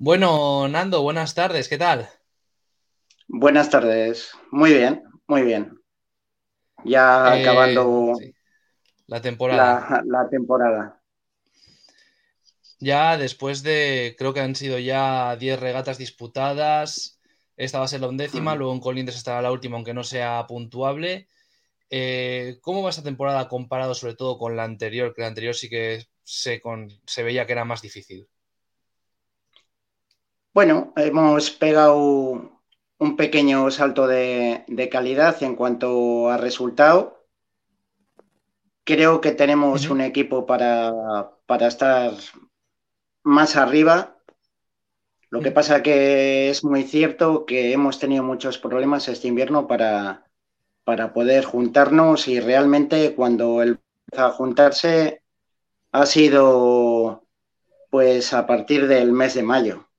Bueno, Nando, buenas tardes, ¿qué tal? Buenas tardes, muy bien, muy bien. Ya Eh, acabando sí, la temporada. la, la temporada. Ya después de, creo que han sido ya 10 regatas disputadas, esta va a ser la undécima, Mm. luego en Colindres estará la última, aunque no sea puntuable. Eh, ¿cómo va esta temporada comparado sobre todo con la anterior? Que la anterior sí que se, con- se veía que era más difícil. Bueno, hemos pegado un pequeño salto de, de calidad en cuanto a resultado. Creo que tenemos un equipo para, para estar más arriba. Lo que pasa que es muy cierto que hemos tenido muchos problemas este invierno para, para poder juntarnos y realmente cuando él empieza a juntarse ha sido pues a partir del mes de mayo,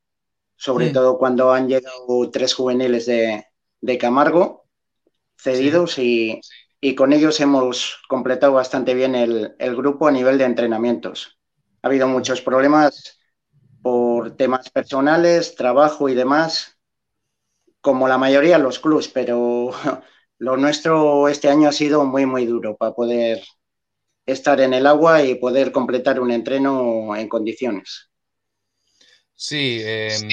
sobre todo cuando han llegado tres juveniles de, de Camargo Sí. cedidos y, y, con ellos hemos completado bastante bien el, el grupo a nivel de entrenamientos. Ha habido muchos problemas por temas personales, trabajo y demás, como la mayoría de los clubs, pero lo nuestro este año ha sido muy, muy duro para poder estar en el agua y poder completar un entreno en condiciones. Sí, em,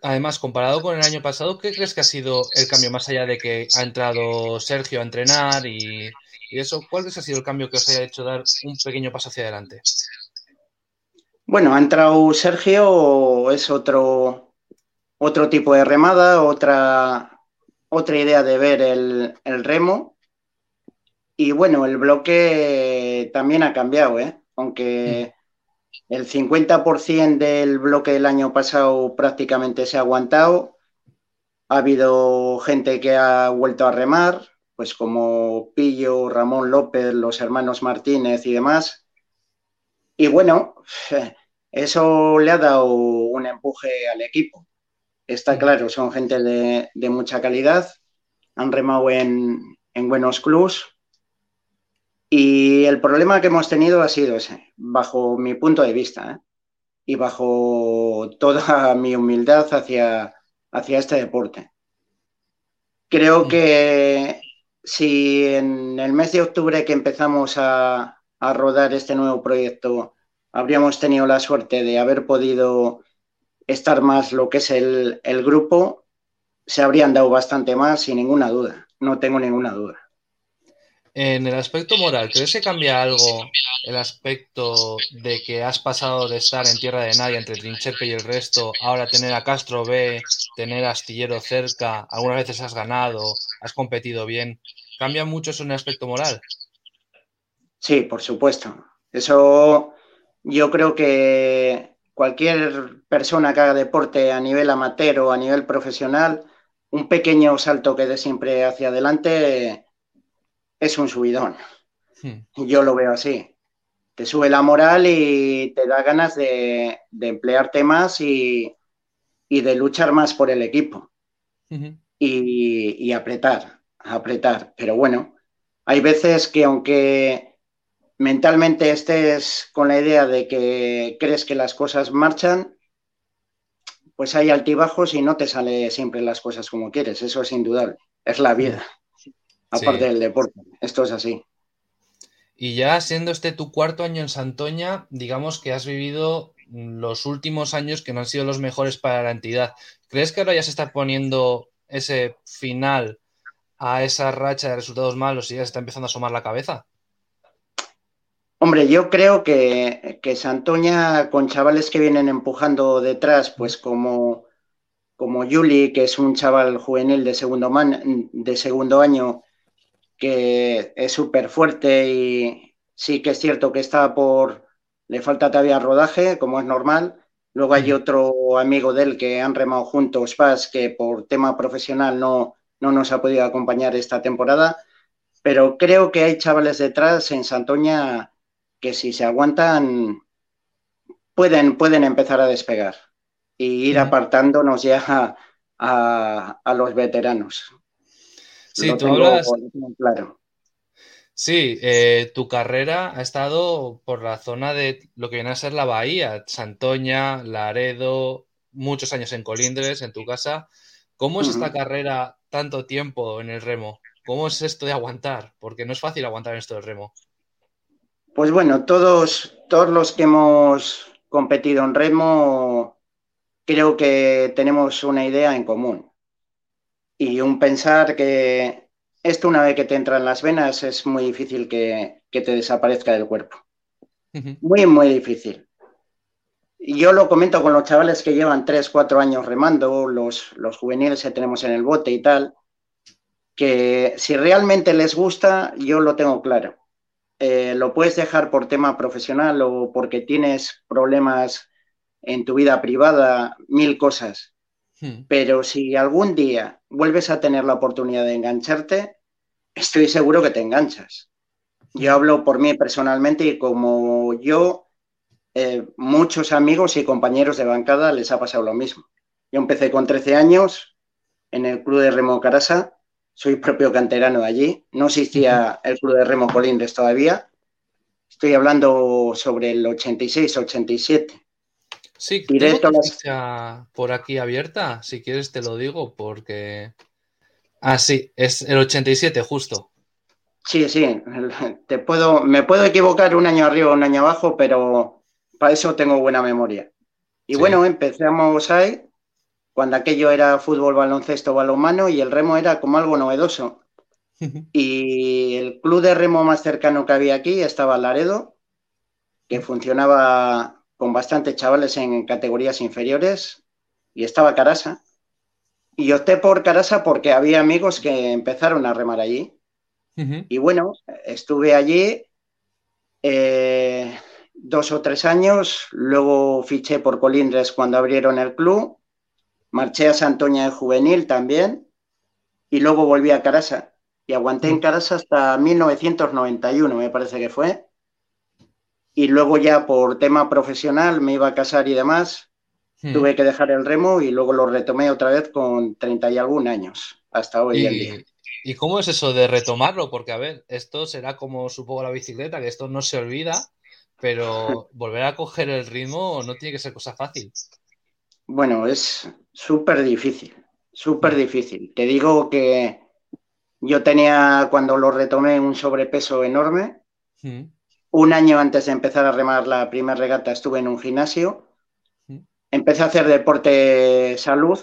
además, comparado con el año pasado, ¿qué crees que ha sido el cambio más allá de que ha entrado Sergio a entrenar y, y eso? ¿Cuál crees que ha sido el cambio que os haya hecho dar un pequeño paso hacia adelante? Bueno, ha entrado Sergio, es otro, otro tipo de remada, otra, otra idea de ver el, el remo. Y bueno, el bloque también ha cambiado, ¿eh? aunque el 50% del bloque del año pasado prácticamente se ha aguantado. Ha habido gente que ha vuelto a remar, pues como Pillo, Ramón López, los hermanos Martínez y demás. Y bueno, eso le ha dado un empuje al equipo. Está claro, son gente de, de mucha calidad, han remado en, en buenos clubs. Y el problema que hemos tenido ha sido ese, bajo mi punto de vista, ¿eh? y bajo toda mi humildad hacia, hacia este deporte. Creo que si en el mes de octubre que empezamos a, a rodar este nuevo proyecto habríamos tenido la suerte de haber podido estar más lo que es el, el grupo, se habrían dado bastante más, sin ninguna duda. No tengo ninguna duda. En el aspecto moral, ¿crees que cambia algo el aspecto de que has pasado de estar en tierra de nadie entre Trinchepe y el resto, ahora tener a Castro B, tener a Astillero cerca, algunas veces has ganado, has competido bien? ¿Cambia mucho eso en el aspecto moral? Sí, por supuesto. Eso yo creo que cualquier persona que haga deporte a nivel amateur o a nivel profesional, un pequeño salto que dé siempre hacia adelante es un subidón. Hmm. Yo lo veo así. Te sube la moral y te da ganas de, de emplearte más y, y, de luchar más por el equipo. Uh -huh. y, y, apretar, apretar. Pero bueno, hay veces que aunque mentalmente estés con la idea de que crees que las cosas marchan, pues hay altibajos y no te sale siempre las cosas como quieres. Eso es indudable. Es la vida. Aparte sí. del deporte. Esto es así. Y ya siendo este tu cuarto año en Santoña, digamos que has vivido los últimos años que no han sido los mejores para la entidad. ¿Crees que ahora ya se está poniendo ese final a esa racha de resultados malos y ya se está empezando a asomar la cabeza? Hombre, yo creo que, que Santoña, con chavales que vienen empujando detrás, pues como, como Yuli, que es un chaval juvenil de segundo, man, de segundo año, que es súper fuerte y sí que es cierto que está por, le falta todavía rodaje, como es normal. Luego hay otro amigo de él que han remado juntos, Paz, que por tema profesional no, no nos ha podido acompañar esta temporada. Pero creo que hay chavales detrás en Santoña que si se aguantan pueden, pueden empezar a despegar y ir apartándonos ya a, a, a los veteranos. Sí, tú hablas. claro. Eh, tu carrera ha estado por la zona de lo que viene a ser la bahía, Santoña, Laredo, muchos años en Colindres, en tu casa. ¿Cómo es esta carrera tanto tiempo en el remo? ¿Cómo es esto de aguantar? Porque no es fácil aguantar esto del remo. Pues bueno, todos, todos los que hemos competido en remo creo que tenemos una idea en común y un pensar que esto una vez que te entra en las venas es muy difícil que, te desaparezca del cuerpo. Muy, muy difícil. Yo lo comento con los chavales que llevan 3, 4 años remando, los, los juveniles que tenemos en el bote y tal, que si realmente les gusta, yo lo tengo claro. Eh, lo puedes dejar por tema profesional o porque tienes problemas en tu vida privada, mil cosas. Hmm. Pero si algún día vuelves a tener la oportunidad de engancharte, estoy seguro que te enganchas. Yo hmm. hablo por mí personalmente y como yo, eh, muchos amigos y compañeros de bancada les ha pasado lo mismo. Yo empecé con 13 años en el club de Remo Carasa soy propio canterano de allí. No existía el club de remo Colindres todavía. Estoy hablando sobre el 86-87. Sí, Directo tengo por aquí abierta. Si quieres te lo digo porque... Ah, sí, es el 87 justo. Sí, sí. Te puedo, me puedo equivocar un año arriba o un año abajo, pero para eso tengo buena memoria. Y bueno, empezamos ahí cuando aquello era fútbol, baloncesto, balonmano y el remo era como algo novedoso. Y el club de remo más cercano que había aquí estaba Laredo, que funcionaba con bastantes chavales en categorías inferiores, y estaba Carasa. Y opté por Carasa porque había amigos que empezaron a remar allí. Y bueno, estuve allí eh, dos o tres años, luego fiché por Colindres cuando abrieron el club Marché a Santoña de juvenil también y luego volví a Carasa. Y aguanté en. Carasa hasta 1991, me parece que fue. Y luego ya por tema profesional me iba a casar y demás. Mm. Tuve que dejar el remo y luego lo retomé otra vez con 30 y algún años, hasta hoy en día. ¿Y cómo es eso de retomarlo? Porque, a ver, esto será como supongo la bicicleta, que esto no se olvida, pero volver a coger el ritmo no tiene que ser cosa fácil. Bueno, es súper difícil, súper difícil. Te digo que yo tenía, cuando lo retomé, un sobrepeso enorme. Un año antes de empezar a remar la primera regata estuve en un gimnasio. Empecé a hacer deporte salud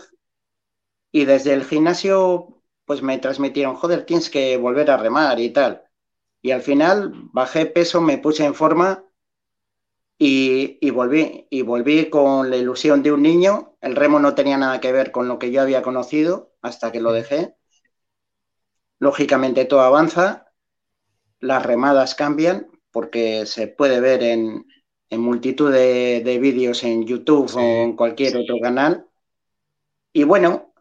y desde el gimnasio pues me transmitieron, joder, tienes que volver a remar y tal. Y al final bajé peso, me puse en forma y, volví, y volví con la ilusión de un niño. El remo no tenía nada que ver con lo que yo había conocido hasta que lo dejé. Lógicamente todo avanza, las remadas cambian porque se puede ver en, multitud de, vídeos en YouTube o en cualquier otro canal. Y bueno,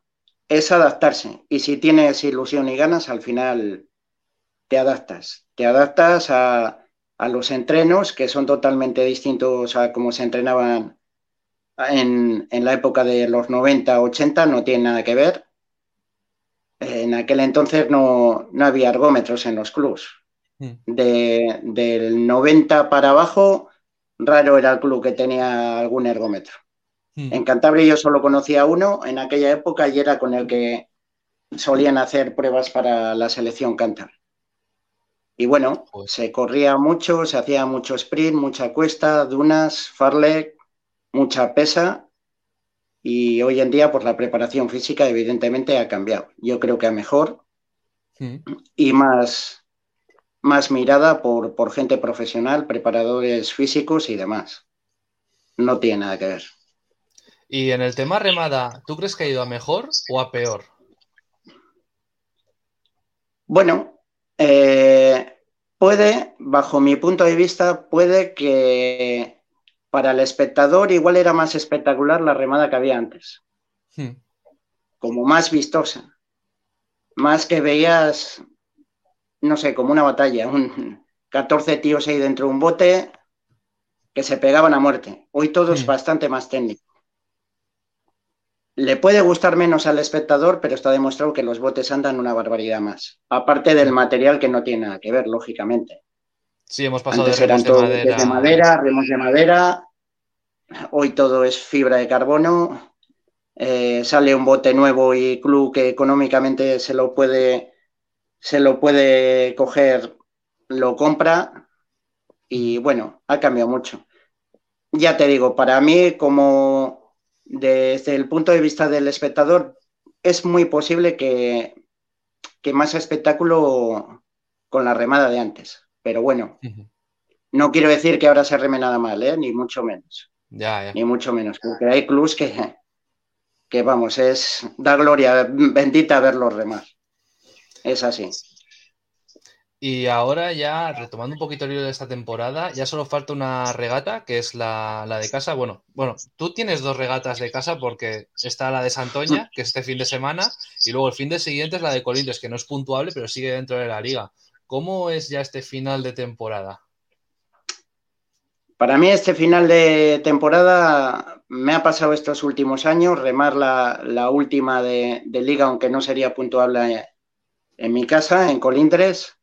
es adaptarse. Y si tienes ilusión y ganas, al final te adaptas. Te adaptas a, a los entrenos, que son totalmente distintos a cómo se entrenaban en, la época de los 90, 80, no tiene nada que ver. En aquel entonces no, había ergómetros en los clubs. Mm. del 90 para abajo, raro era el club que tenía algún ergómetro. Mm. En Cantabria yo solo conocía uno en aquella época y era con el que solían hacer pruebas para la selección Cantabria. Y bueno, pues se corría mucho, se hacía mucho sprint, mucha cuesta, dunas, farlek, mucha pesa. Y hoy en día, pues la preparación física evidentemente ha cambiado. Yo creo que a mejor mm. y más, más mirada por, por gente profesional, preparadores físicos y demás. No tiene nada que ver. Y en el tema remada, ¿tú crees que ha ido a mejor o a peor? Bueno, eh, puede, bajo mi punto de vista, puede que para el espectador igual era más espectacular la remada que había antes. Hmm. Como más vistosa. Más que veías, no sé, como una batalla, un 14 tíos ahí dentro de un bote que se pegaban a muerte. Hoy todo es bastante más técnico. Le puede gustar menos al espectador, pero está demostrado que los botes andan una barbaridad más. Aparte del material que no tiene nada que ver, lógicamente. Sí, hemos pasado de remos de madera. de madera, remos de madera. Hoy todo es fibra de carbono eh, sale un bote nuevo y club que económicamente se lo puede, se lo puede coger, lo compra y bueno, ha cambiado mucho. Ya te digo, para mí como desde el punto de vista del espectador es muy posible que, que más espectáculo con la remada de antes, pero bueno. No quiero decir que ahora se reme nada mal, ¿eh? ni mucho menos. Ya, Ni mucho menos. Porque hay clubs que, que, vamos, es da gloria bendita verlos remar. Es así. Y ahora ya, retomando un poquito el hilo de esta temporada, ya solo falta una regata, que es la, la, de casa. Bueno, bueno, tú tienes dos regatas de casa porque está la de Santoña, que es este fin de semana, y luego el fin de siguiente es la de Colintes, que no es puntuable, pero sigue dentro de la liga. ¿Cómo es ya este final de temporada? Para mí este final de temporada me ha pasado estos últimos años, remar la, la última de, de, liga, aunque no sería puntuable en mi casa, en Colindres,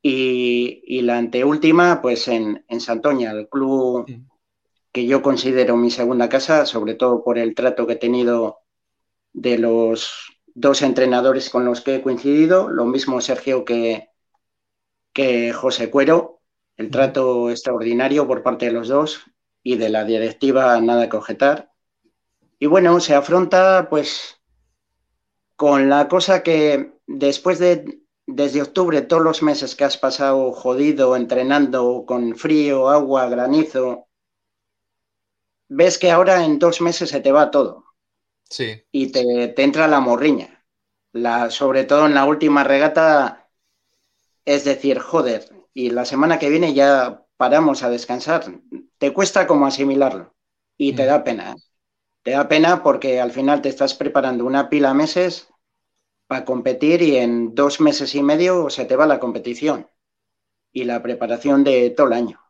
y, y la anteúltima pues en, en, Santoña, el club que yo considero mi segunda casa, sobre todo por el trato que he tenido de los dos entrenadores con los que he coincidido, lo mismo Sergio que, que José Cuero, el trato extraordinario por parte de los dos y de la directiva nada que objetar. Y bueno, se afronta pues con la cosa que después de, desde octubre, todos los meses que has pasado jodido, entrenando con frío, agua, granizo, ves que ahora en dos meses se te va todo. Sí. Y te, te entra la morriña. La, sobre todo en la última regata, es decir, joder, y la semana que viene ya paramos a descansar. Te cuesta como asimilarlo y te da pena. ¿eh? Te da pena porque al final te estás preparando una pila meses para competir y en dos meses y medio se te va la competición y la preparación de todo el año.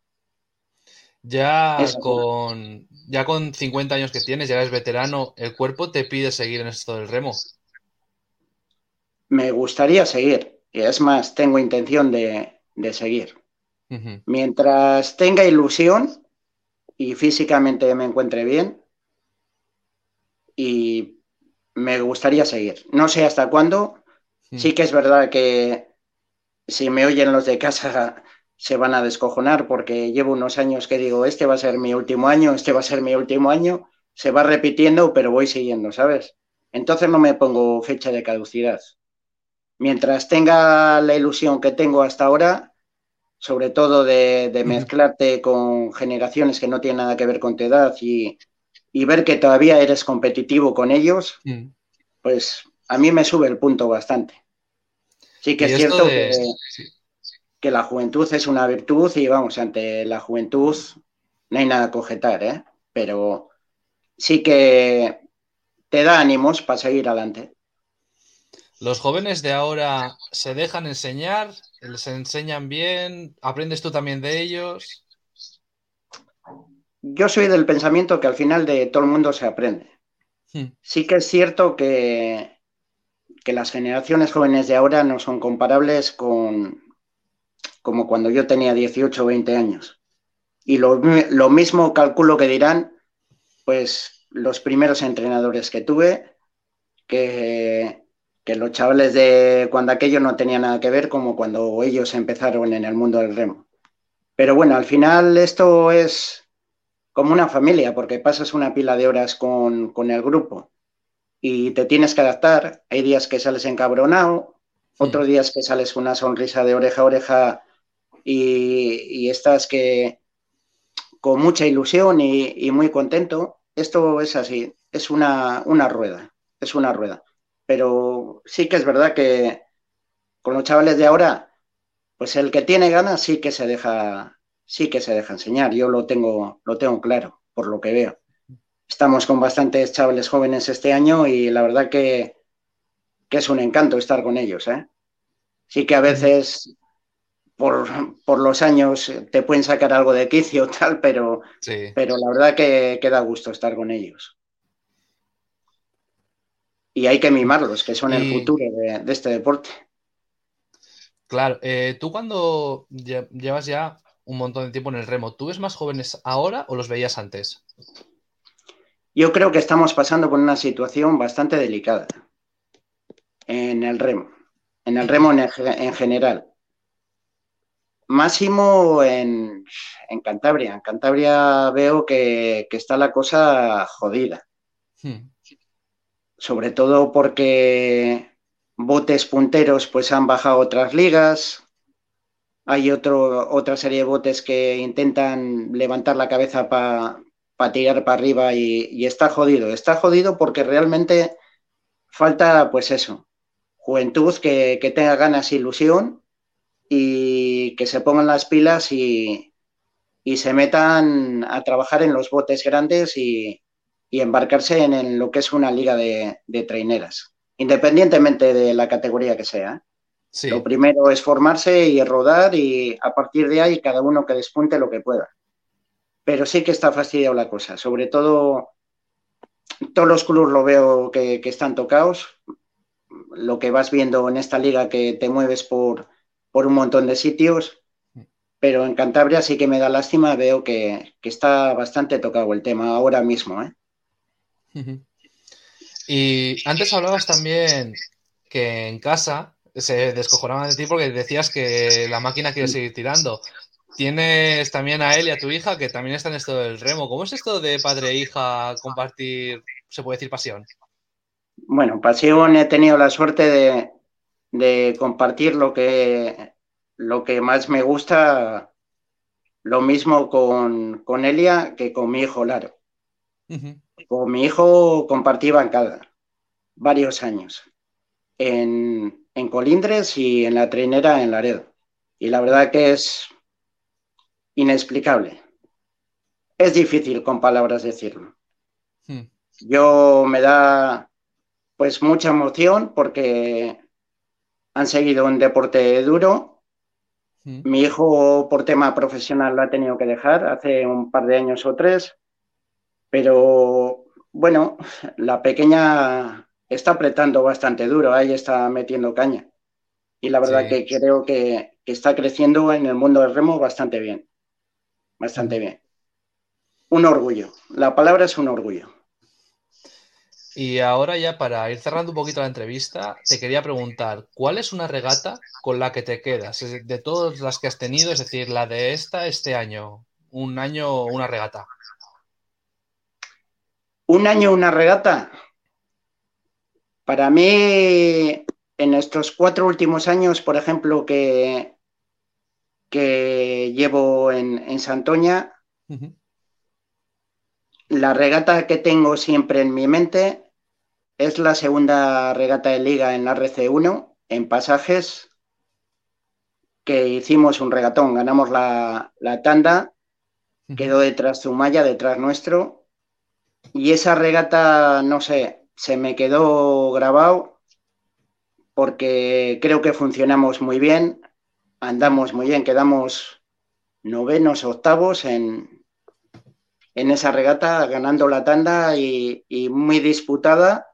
Ya con, ya con 50 años que tienes, ya eres veterano, ¿el cuerpo te pide seguir en esto del remo? Me gustaría seguir. Y es más, tengo intención de, de seguir. Uh -huh. Mientras tenga ilusión y físicamente me encuentre bien, y me gustaría seguir. No sé hasta cuándo. Sí que es verdad que si me oyen los de casa se van a descojonar porque llevo unos años que digo, este va a ser mi último año, este va a ser mi último año, se va repitiendo, pero voy siguiendo, ¿sabes? Entonces no me pongo fecha de caducidad mientras tenga la ilusión que tengo hasta ahora, sobre todo de, de mezclarte con generaciones que no tienen nada que ver con tu edad y, y ver que todavía eres competitivo con ellos, mm. pues a mí me sube el punto bastante. Sí que es cierto de... que, sí. que, la juventud es una virtud y vamos, ante la juventud no hay nada que objetar, ¿eh? pero sí que te da ánimos para seguir adelante. ¿Los jóvenes de ahora se dejan enseñar? ¿Les enseñan bien? ¿Aprendes tú también de ellos? Yo soy del pensamiento que al final de todo el mundo se aprende. Sí que es cierto que, que, las generaciones jóvenes de ahora no son comparables con como cuando yo tenía 18 o 20 años. Y lo, lo mismo calculo que dirán, pues, los primeros entrenadores que tuve, que que los chavales de cuando aquello no tenía nada que ver como cuando ellos empezaron en el mundo del remo. Pero bueno, al final esto es como una familia, porque pasas una pila de horas con, con el grupo y te tienes que adaptar. Hay días que sales encabronado, otros días que sales con una sonrisa de oreja a oreja y, y estás que con mucha ilusión y, y, muy contento. Esto es así, es una, una rueda, es una rueda pero sí que es verdad que con los chavales de ahora, pues el que tiene ganas sí que se deja, sí que se deja enseñar. Yo lo tengo, lo tengo claro, por lo que veo. Estamos con bastantes chavales jóvenes este año y la verdad que, que es un encanto estar con ellos. ¿eh? Sí que a veces por, por, los años te pueden sacar algo de quicio tal, pero, sí. pero la verdad que, que da gusto estar con ellos y hay que mimarlos, que son y... el futuro de, de, este deporte. Claro, eh, tú cuando llevas ya un montón de tiempo en el remo, ¿tú ves más jóvenes ahora o los veías antes? yo creo que estamos pasando por una situación bastante delicada en el remo, en el remo en, general. Máximo en, Cantabria. En Cantabria veo que, está la cosa jodida. Hmm. Sobre todo porque botes punteros pues han bajado otras ligas. Hay otro, otra serie de botes que intentan levantar la cabeza para tirar para arriba y, está jodido. Está jodido porque realmente falta, pues eso, juventud que, tenga ganas e ilusión y que se pongan las pilas y, se metan a trabajar en los botes grandes y, embarcarse en, lo que es una liga de, traineras, independientemente de la categoría que sea. Lo primero es formarse y rodar y a partir de ahí cada uno que despunte lo que pueda pero sí que está fastidiado la cosa. Sobre todo, todos los clubes lo veo que, están tocados. Lo que vas viendo en esta liga que te mueves por, por un montón de sitios, pero en Cantabria sí que me da lástima, veo que, está bastante tocado el tema ahora mismo. ¿eh? Y antes hablabas también que en casa se descojonaban de ti porque decías que la máquina quiere seguir tirando. Tienes también a él y a tu hija que también están en esto del remo. ¿Cómo es esto de padre e hija compartir, se puede decir, pasión? Bueno, pasión he tenido la suerte de, compartir lo que, lo que más me gusta, lo mismo con, con Elia que con mi hijo Laro. Con mi hijo compartí bancada varios años en, en Colindres y en la trinera en Laredo. Y la verdad que es inexplicable. Es difícil con palabras decirlo. Hmm. Yo me da pues mucha emoción porque han seguido un deporte duro. Hmm. Mi hijo por tema profesional lo ha tenido que dejar hace un par de años o tres, pero bueno, la pequeña está apretando bastante duro, ahí está metiendo caña. Y la verdad que creo que, que está creciendo en el mundo del remo bastante bien bastante bien. Un orgullo. La palabra es un orgullo. Y ahora ya para ir cerrando un poquito la entrevista, te quería preguntar, ¿cuál es una regata con la que te quedas? De todas las que has tenido, es decir, la de esta, este año, un año, una regata. Un año, una regata. Para mí, en estos cuatro últimos años, por ejemplo, que, que llevo en, Santoña. La regata que tengo siempre en mi mente es la segunda regata de liga en la RC1, en pasajes, que hicimos un regatón, ganamos la, tanda, quedó detrás Zumaya, detrás nuestro, y esa regata, no sé, se me quedó grabado porque creo que funcionamos muy bien, andamos muy bien, quedamos novenos, octavos en, en esa regata, ganando la tanda y, muy disputada.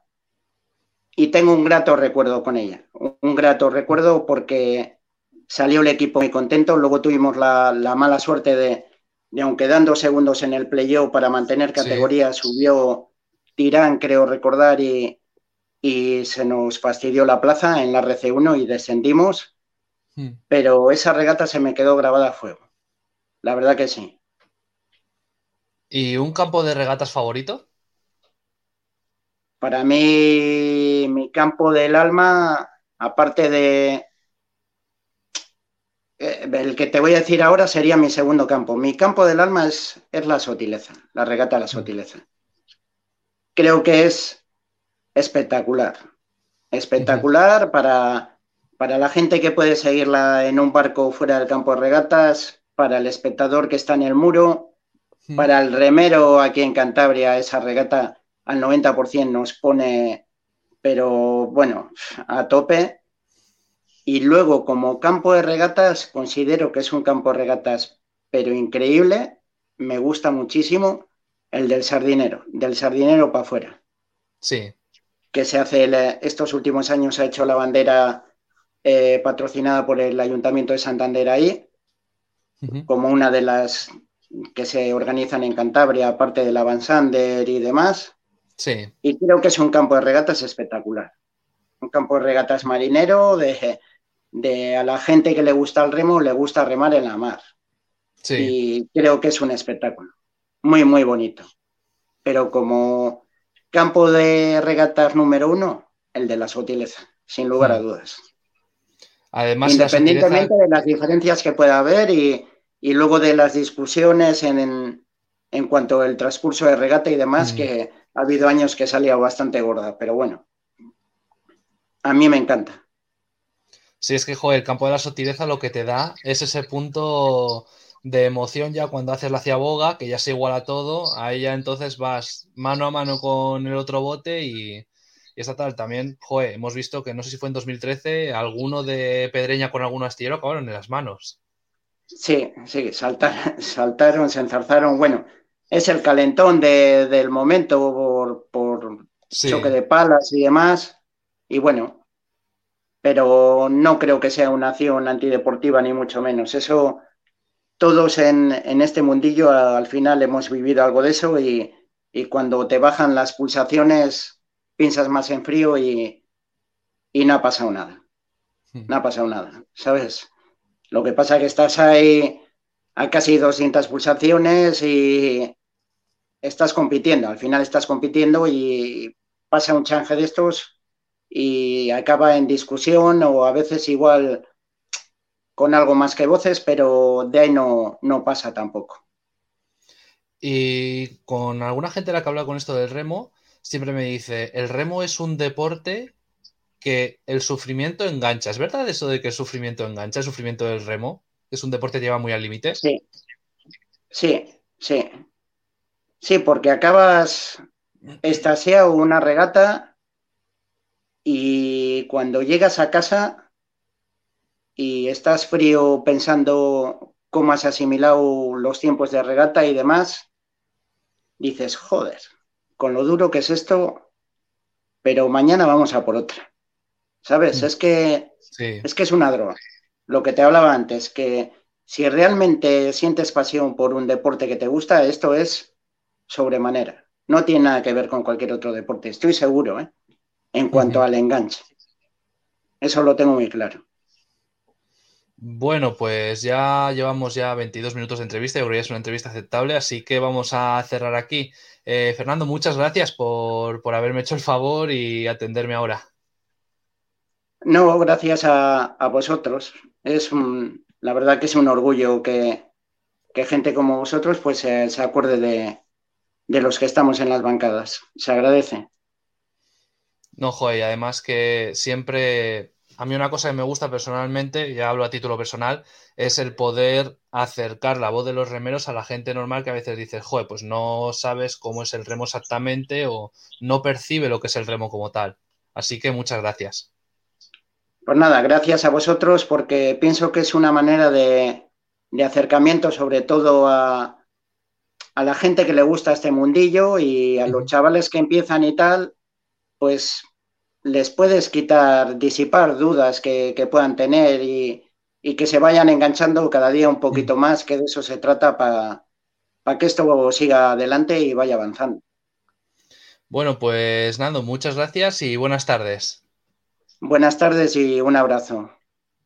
Y tengo un grato recuerdo con ella, un grato recuerdo porque salió el equipo muy contento. Luego tuvimos la, mala suerte de, aunque dando segundos en el playoff para mantener categoría, subió Tirán, creo recordar, y, y se nos fastidió la plaza en la RC1 y descendimos. Pero esa regata se me quedó grabada a fuego. La verdad que sí. ¿Y un campo de regatas favorito? Para mí, mi campo del alma, aparte de, eh, el que te voy a decir ahora sería mi segundo campo. Mi campo del alma es, es la sotileza, la regata de la hmm. sotileza. Creo que es espectacular. Espectacular para, para la gente que puede seguirla en un barco fuera del campo de regatas, para el espectador que está en el muro, para el remero aquí en Cantabria, esa regata al 90% nos pone, pero bueno, a tope. Y luego, como campo de regatas, considero que es un campo de regatas, pero increíble, me gusta muchísimo el del sardinero, del sardinero para afuera. Sí. Que se hace, estos últimos años ha hecho la bandera eh, patrocinada por el Ayuntamiento de Santander ahí, como una de las que se organizan en Cantabria, aparte del Avanzander y demás. Sí. Y creo que es un campo de regatas espectacular. Un campo de regatas marinero, de, de a la gente que le gusta el remo, le gusta remar en la mar. Sí. Y creo que es un espectáculo. Muy, muy bonito. Pero como campo de regatas número uno, el de la sutileza, sin lugar a dudas. Además, Independientemente de las diferencias que pueda haber y, y luego de las discusiones en, en, en, cuanto al transcurso de regata y demás, mm. que ha habido años que salía bastante gorda, pero bueno, a mí me encanta. Sí, es que, joder, el campo de la sutileza lo que te da es ese punto de emoción ya cuando haces la ciaboga, que ya se iguala todo, ahí ya entonces vas mano a mano con el otro bote y, y esta tal. También, joder, hemos visto que no sé si fue en 2013, alguno de Pedreña con algún astillero acabaron en las manos. Sí, sí, saltar, saltaron, se enzarzaron. Bueno, es el calentón de, del momento por, por sí. choque de palas y demás. Y bueno, pero no creo que sea una acción antideportiva, ni mucho menos. Eso, todos en, en este mundillo al final hemos vivido algo de eso y, y, cuando te bajan las pulsaciones piensas más en frío y, y no ha pasado nada. No ha pasado nada, ¿sabes? Lo que pasa es que estás ahí a casi 200 pulsaciones y estás compitiendo. Al final estás compitiendo y pasa un change de estos y acaba en discusión o a veces igual con algo más que voces, pero de ahí no, no pasa tampoco. Y con alguna gente la que habla con esto del remo, siempre me dice, el remo es un deporte que el sufrimiento engancha. ¿Es verdad eso de que el sufrimiento engancha, el sufrimiento del remo? Es un deporte que lleva muy al límite. Sí, sí, sí. Sí, porque acabas estasiado una regata y cuando llegas a casa y estás frío pensando cómo has asimilado los tiempos de regata y demás, dices, joder, con lo duro que es esto, pero mañana vamos a por otra. ¿Sabes? Es que, sí. es que es una droga. Lo que te hablaba antes, que si realmente sientes pasión por un deporte que te gusta, esto es sobremanera. No tiene nada que ver con cualquier otro deporte, estoy seguro, ¿eh? En cuanto uh -huh. al enganche. Eso lo tengo muy claro. Bueno, pues ya llevamos ya 22 minutos de entrevista, yo creo que es una entrevista aceptable, así que vamos a cerrar aquí. Eh, Fernando, muchas gracias por, por haberme hecho el favor y atenderme ahora. No, gracias a, a vosotros. Es un, la verdad que es un orgullo que, que gente como vosotros pues se, se acuerde de, de, los que estamos en las bancadas. Se agradece. No, joder, además que siempre, a mí una cosa que me gusta personalmente, ya hablo a título personal, es el poder acercar la voz de los remeros a la gente normal que a veces dice, joder, pues no sabes cómo es el remo exactamente o no percibe lo que es el remo como tal. Así que muchas gracias. Pues nada, gracias a vosotros porque pienso que es una manera de, de acercamiento sobre todo a, a, la gente que le gusta este mundillo y a los chavales que empiezan y tal, pues les puedes quitar, disipar dudas que, que puedan tener y, y, que se vayan enganchando cada día un poquito más, que de eso se trata para pa que esto siga adelante y vaya avanzando. Bueno, pues Nando, muchas gracias y buenas tardes. Buenas tardes y un abrazo.